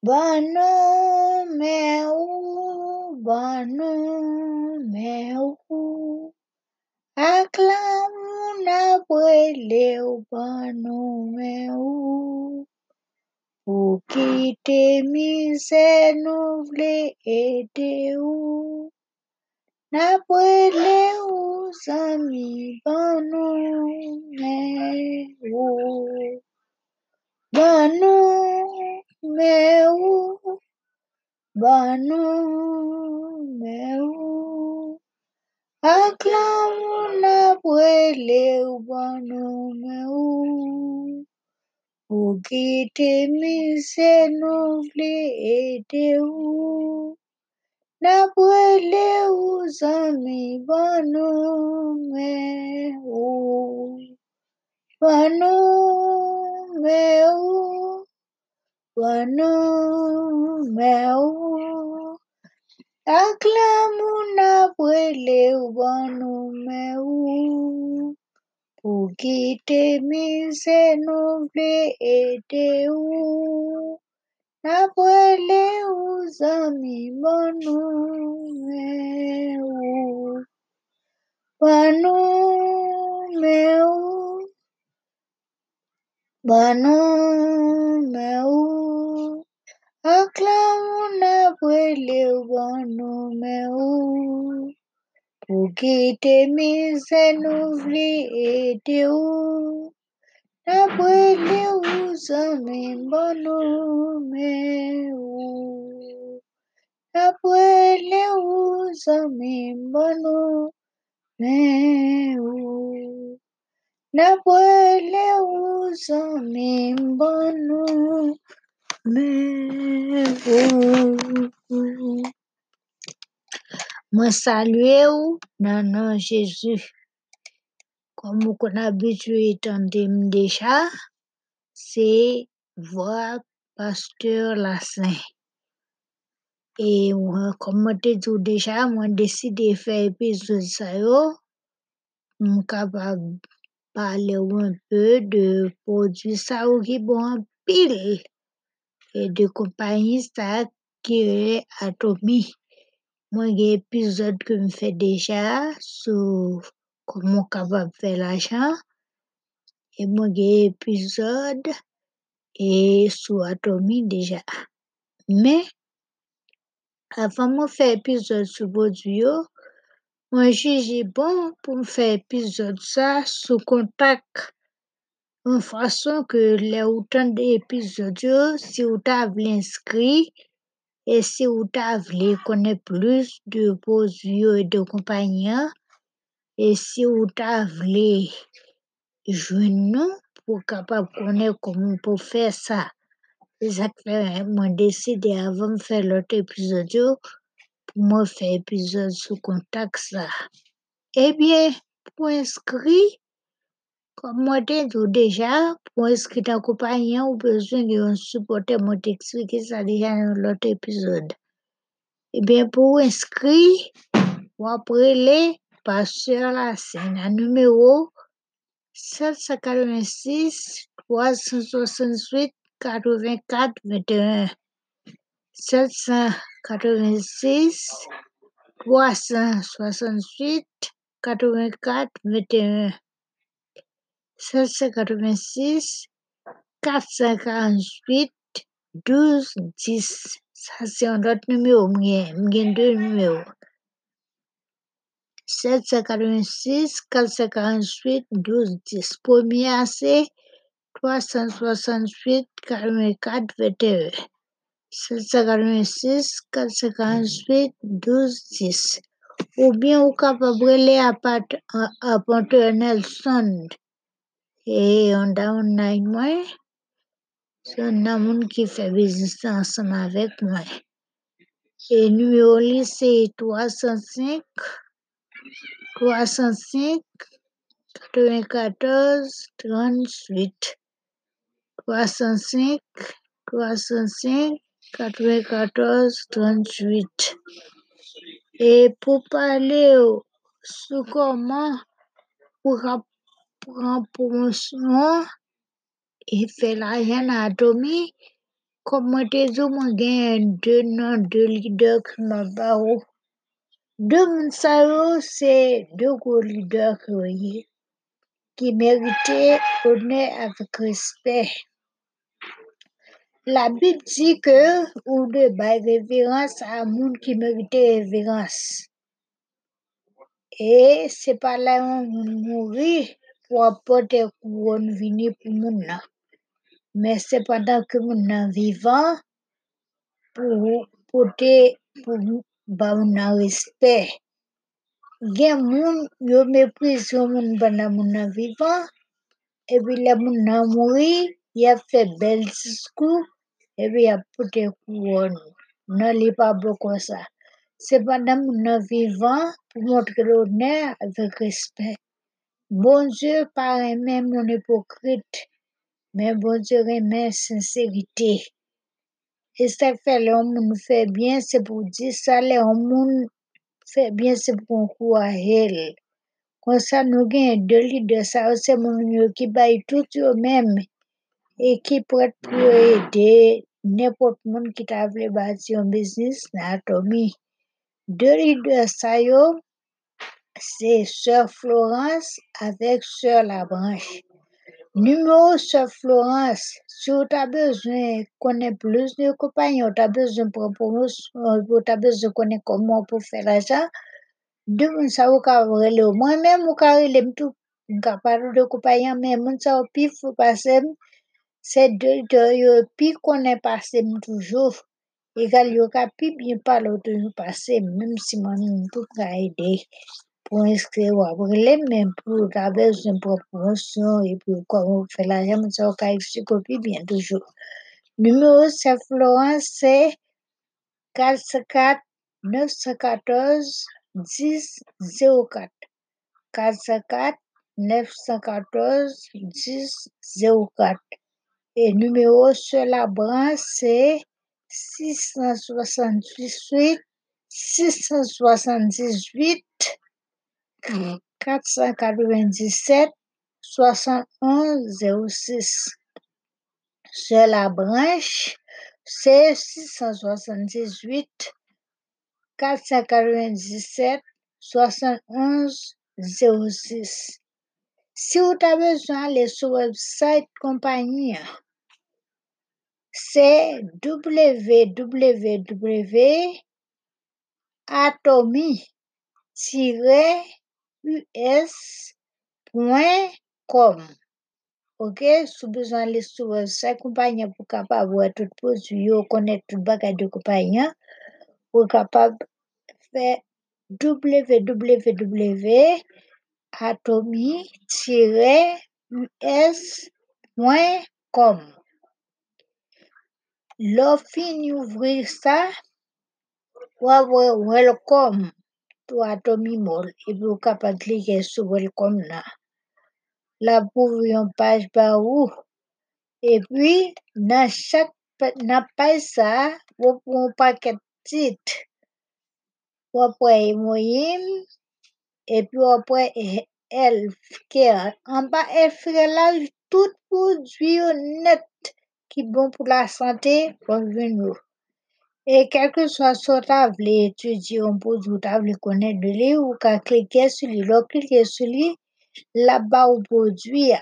Banou mais où, banou mais où, acclame na brûlé au banou mais où, pour quitter misère nous voulons aider où, na brûlé où, amis banou mais où, banou mais où, banou mais où, acclame na brûlé au banou mais où, pour quitter misère nous voulons aider où, na brûlé où, amis banou mais où, banou mais où, banou mais où, acclame na brûlé au banou mais où, pour quitter misère nous voulons aider où, na brûlé où, amis banou mais où, banou mais où, banou mais où, acclame na brûlé au banou mais où, pour quitter misère nous voulons aider où, na brûlé où, amis banou mais où, na brûlé où, amis banou mais où, na où. Moi saluer ou? Nan nom Jésus. Comme vous habitué d'entendre déjà, c'est voix pasteur Lassin. Et comme je dit déjà, moi décidé de faire épisode ça yo, pour capable parler un peu de produits pile et de compagnie ça qui est Atomy. Moi j'ai épisode que me fait déjà sur comment capable faire l'argent et j'ai épisode et sur Atomy déjà. Mais avant de faire épisode sur moi juge bon pour faire épisode ça sur contact une façon que les autant d'épisodes si vous t'avez inscrit et si vous t'avez connaître plus de produits yo et de compagnie et si vous t'avez joindre nous pour capable connaître comment on peut faire ça. C'est ça que décidé avant de faire l'autre épisode épisode sur contact ça. Eh bien, pour inscrire, comme moi t'ai dit déjà, pour inscrire ta compagnie, ou besoin de supporter moi t'expliquer ça déjà dans l'autre épisode. Eh bien, pour inscrire, ou après les pasteur là, c'est un numéro 786 368 84 21. 786, 368, 84, 21. 786, 448, 12, 10. Sa se yon lot numero mwen, mwen gen 2 numero. 786, 448, 12, 10. Poumya se 368, 44, 21. 786 448 12 10. Ou bien ou capable aller à Porteur Nelson et on a online moi. C'est un monde qui fait business ensemble avec moi. Et numéro li c'est 305 305 94 38. 305 305 94 38. Et pour parler sur comment pour prendre promotion et faire l'argent à Atomy, kom mwen te zo mwen gen de nan de lider ki mwen ba ou. De moun sa yo se de gros woye ki merite one avik respect. La Bib di ke ou de bay reverans a moun ki merite reverans. E se pa la yon moun mouri pou apote kouron vini pou moun nan. Men se padan ke moun nan vivan pou pote pou ba nan respect. Gen moun yo meprize yon moun banan moun nan vivan epi le moun mouri ya fe bel diskou epi ya pote kouron. Nan li pa bo kon sa. Se padan moun nan vivan pou montre l'one avik respect. Bon Dieu pa remen moun hipokrite men bon Dieu remen sincerite. E sa fe le yon moun fe bien se pou di sa le yon moun fe bien se pou kou a el. Kon sa nou gen de lider sa ou se moun yo ki bay tout yo men e ki pret pou nepot moun ki ta vle bati yon biznis nan atomi. De lider sa yo se Sir Florence avek Sir Labranche. Numero Sir Florence, si ou ta bezwen konen plus de kompanyen, ou ta bezwen pou promosyon, ou ta bezwen konen koman pou fe la jan, de moun sa ou ka vrele ou. Mwen men mou ka vrele mtou, de kompanyen, men moun sa ou pi fou pasem, se de yo pi konen pasem toujou, e gal yo ka pi bin palo toujou pasem, menm si mwen mtou ka ede. pou eske wap vrele men pou ta bezwen pou promosyon e pou koman pou fe la jan, moun sa ou ka eksikopi bien toujou. Numero Sir Florence se 454-914-1004 454-914-1004 E numero Sir Labranche se 678-678 497-7106 Sir Labranche se 678-497-7106 Si ou ta bezwen ale sou website kompanyen, se www.atomi-us.com Sou bezwen ale sou website kompanyen pou kapab wè tout pouz yo konen tout bagay de kompanyen, pou kapab fè www.atomi-us.com Lò fin youvri sa, wap wè welcome to Atomi Mall. Epi ou kapab klike sou welcome nan. La pou yon page ba ou, epi nan page sa, wap wè yon paket tit, wap wè emoyim, epi wap wè healthcare. An ba healthcare la, tout pou diyo net ki bon pou la sante pou ven nou. E kelke swa sou ta vle etudye yon pou zou ta vle konen de li, ou ka klike sou li, lò klike sou li, la ba ou pou diyo.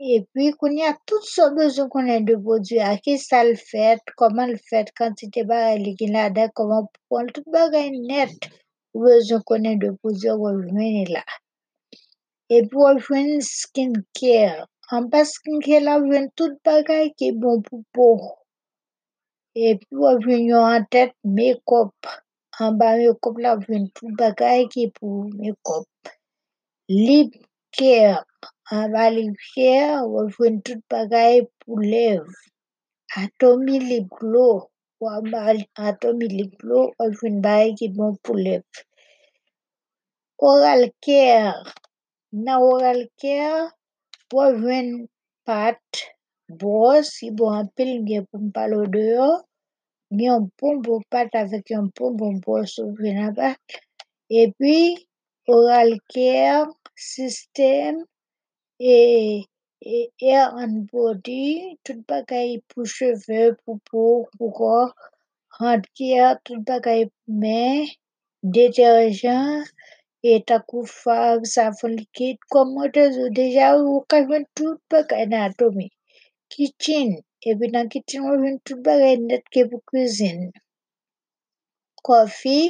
E pi konen ya tout sou bezon konen de pou diyo, a ki sa l fèt, koman l fèt, kantite ba li genade, koman pou pon tout bagay net, ou bezon konen de pou diyo wò jwen la. E pi wò jwen skincare, Anpaske nge la ven tout bagay ki bon pou pou. Epi wap ven yon an tet mekop. Anba mekop la ven tout bagay ki pou mekop. Lip kèr. Anba lip kèr wap ven tout bagay pou lev. Atomi lip glo. Waba atomi lip glo wap ven bagay ki bon pou lev. Oral kèr. Nan oral kèr. Wò jwen pat, bros, si bo an pil gen pou mpalo deyo, gen yon pompon pat avèk yon pompon bros wò jwen an ba. E pi, oral care, system, et hair and body, tout bagay pour cheveux, pour peau, pour corps, hand care, tout bagay mais détergent, et E takufag, sabon likid, komodozo, deja ou ka jwen tout bagay nan atomi. Kitchen, ebi nan kitchen ou jwen tout bagay net ke pou kouzin. Kofi,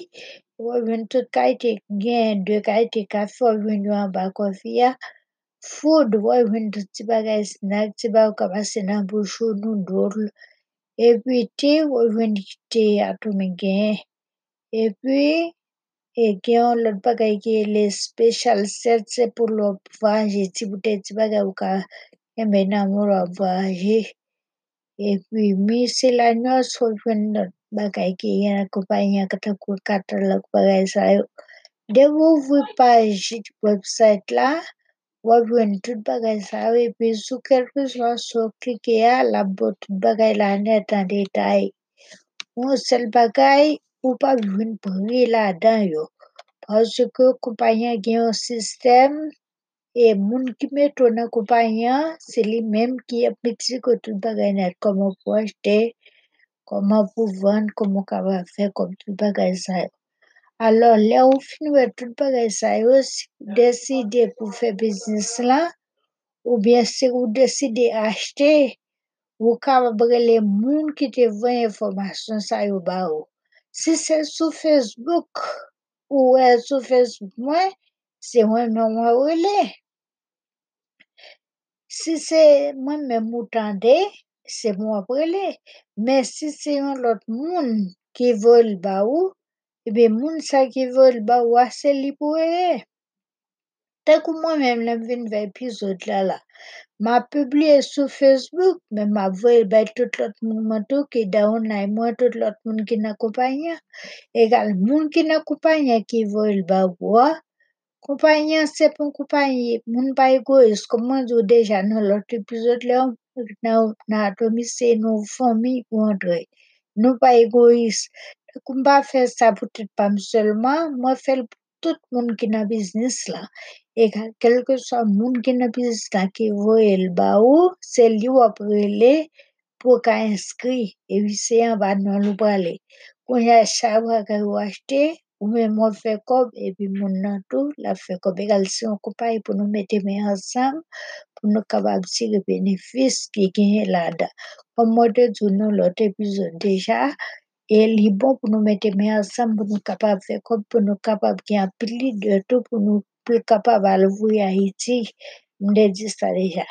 ou jwen tout kajte gen, de kajte kafe ou jwen jwen ba kofi ya. Food, ou jwen tout ti bagay snack, ti bagay kamase nan bouchou nou dol. Ebi te, ou jwen te atomi gen. Ebi, e gen lot bagay ki le special set se pou lop vange, ti boute ti bagay ou ka eme nan mou lop vange. E pi mi se la nyo so jwen lot bagay ki yon akopanyan kata kou kata lak bagay sa yo. De wou vwi page website la, wap yon tout bagay sa yo, e pi sou kelpous la so klike ya la bo tout bagay la net an detay. Moun sel bagay, ou pa jwen pri la dan yo. Parce que compagnie gen un système, et moun ki meto nan compagnie, c'est li même qui applique ko tout bagay net, comment pour acheter, comment pour vendre, comment capable faire comme tout sa yo. Alors, là ou fin wè tout sa yo, si décider pour faire business la, ou bien si ou décider acheter, ou capable rele moun ki te vwen information sa yo ba Se se sou Facebook, ou e sou Facebook mwen, se mwen mwen mwen wile. Si se mwen mwen moutande, se mwen wile. Men si se yon lot moun ki vol ba ou, ebe moun sa ki vol ba ou ase li pou wile. Takou mwen mwen mwen vin ve epizod la la. M'a publié sur Facebook, mais m'a voye bay tout l'autre moun mantou ki down là, moi tout l'autre moun ki nan compagnie. Égal, moun ki nan compagnie ki voye ba ou, compagnie c'est pour compagnie, moun pa égoïste, comme moi dit déjà dans l'autre épisode là, nan, nan atomi c'est nos famille ou André. Nous pas égoïste. Donc, m'pa faire ça peut-être pas seulement, moi fait pour tout moun ki nan business là. Et quel que soit moun ki nan la ki voye l ba ou, c'est li wap rele pour ka inscrit. Et puis c'est en bas nan lou prale. Kon y a sa bagay ou puis moun nan tout, la fait comme. Égal, si on compagnie pour nous mettre main ensemble, pour nous capable tirer bénéfice qui gagne là-dedans. Comme moi te dit dans l'autre épisode déjà, et li bon pile de tout, pour nous plus capable à l'ouvrir Haïti. M'de dit ça déjà.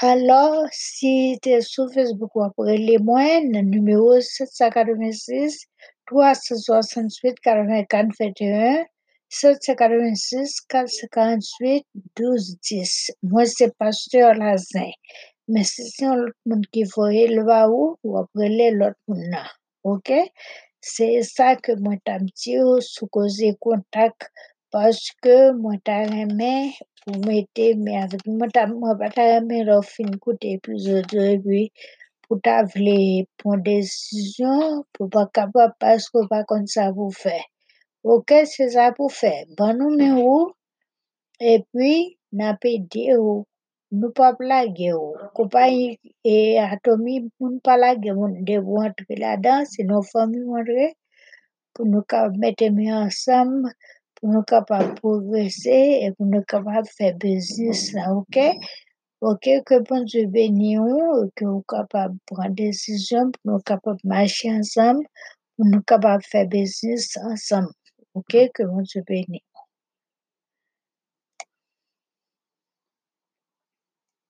Alors, si t'es sur Facebook ou après les le numéro 786 368 84 21 786 458 12 10. Moi, c'est Pasteur Lazin. Mais si c'est l'autre monde qui voyait le va où, ou après l'autre monde. OK? C'est ça que moi t'am dit sous causer contact Paske mwen ta reme pou mwete me avik. Mwen ta mwen pa ta reme lor fin koute epizode e bi pou ta vle pon desisyon pou pa kapap paske pa kon sa pou fe. Ok, se sa pou fe. Ban nou men ou, e pi na pe di ou. Nou pa plage ou. Kompany e atomi moun pa lage moun devou antre la dan, se nou fami moun re, pou nou ka mette mi ansam, nous capable progresser et nous capable faire business là, OK? OK, que bon Dieu bénisse que nous capable prendre décision pour nous capable marcher ensemble, pour nous capable faire business ensemble. OK, que bon Dieu bénisse.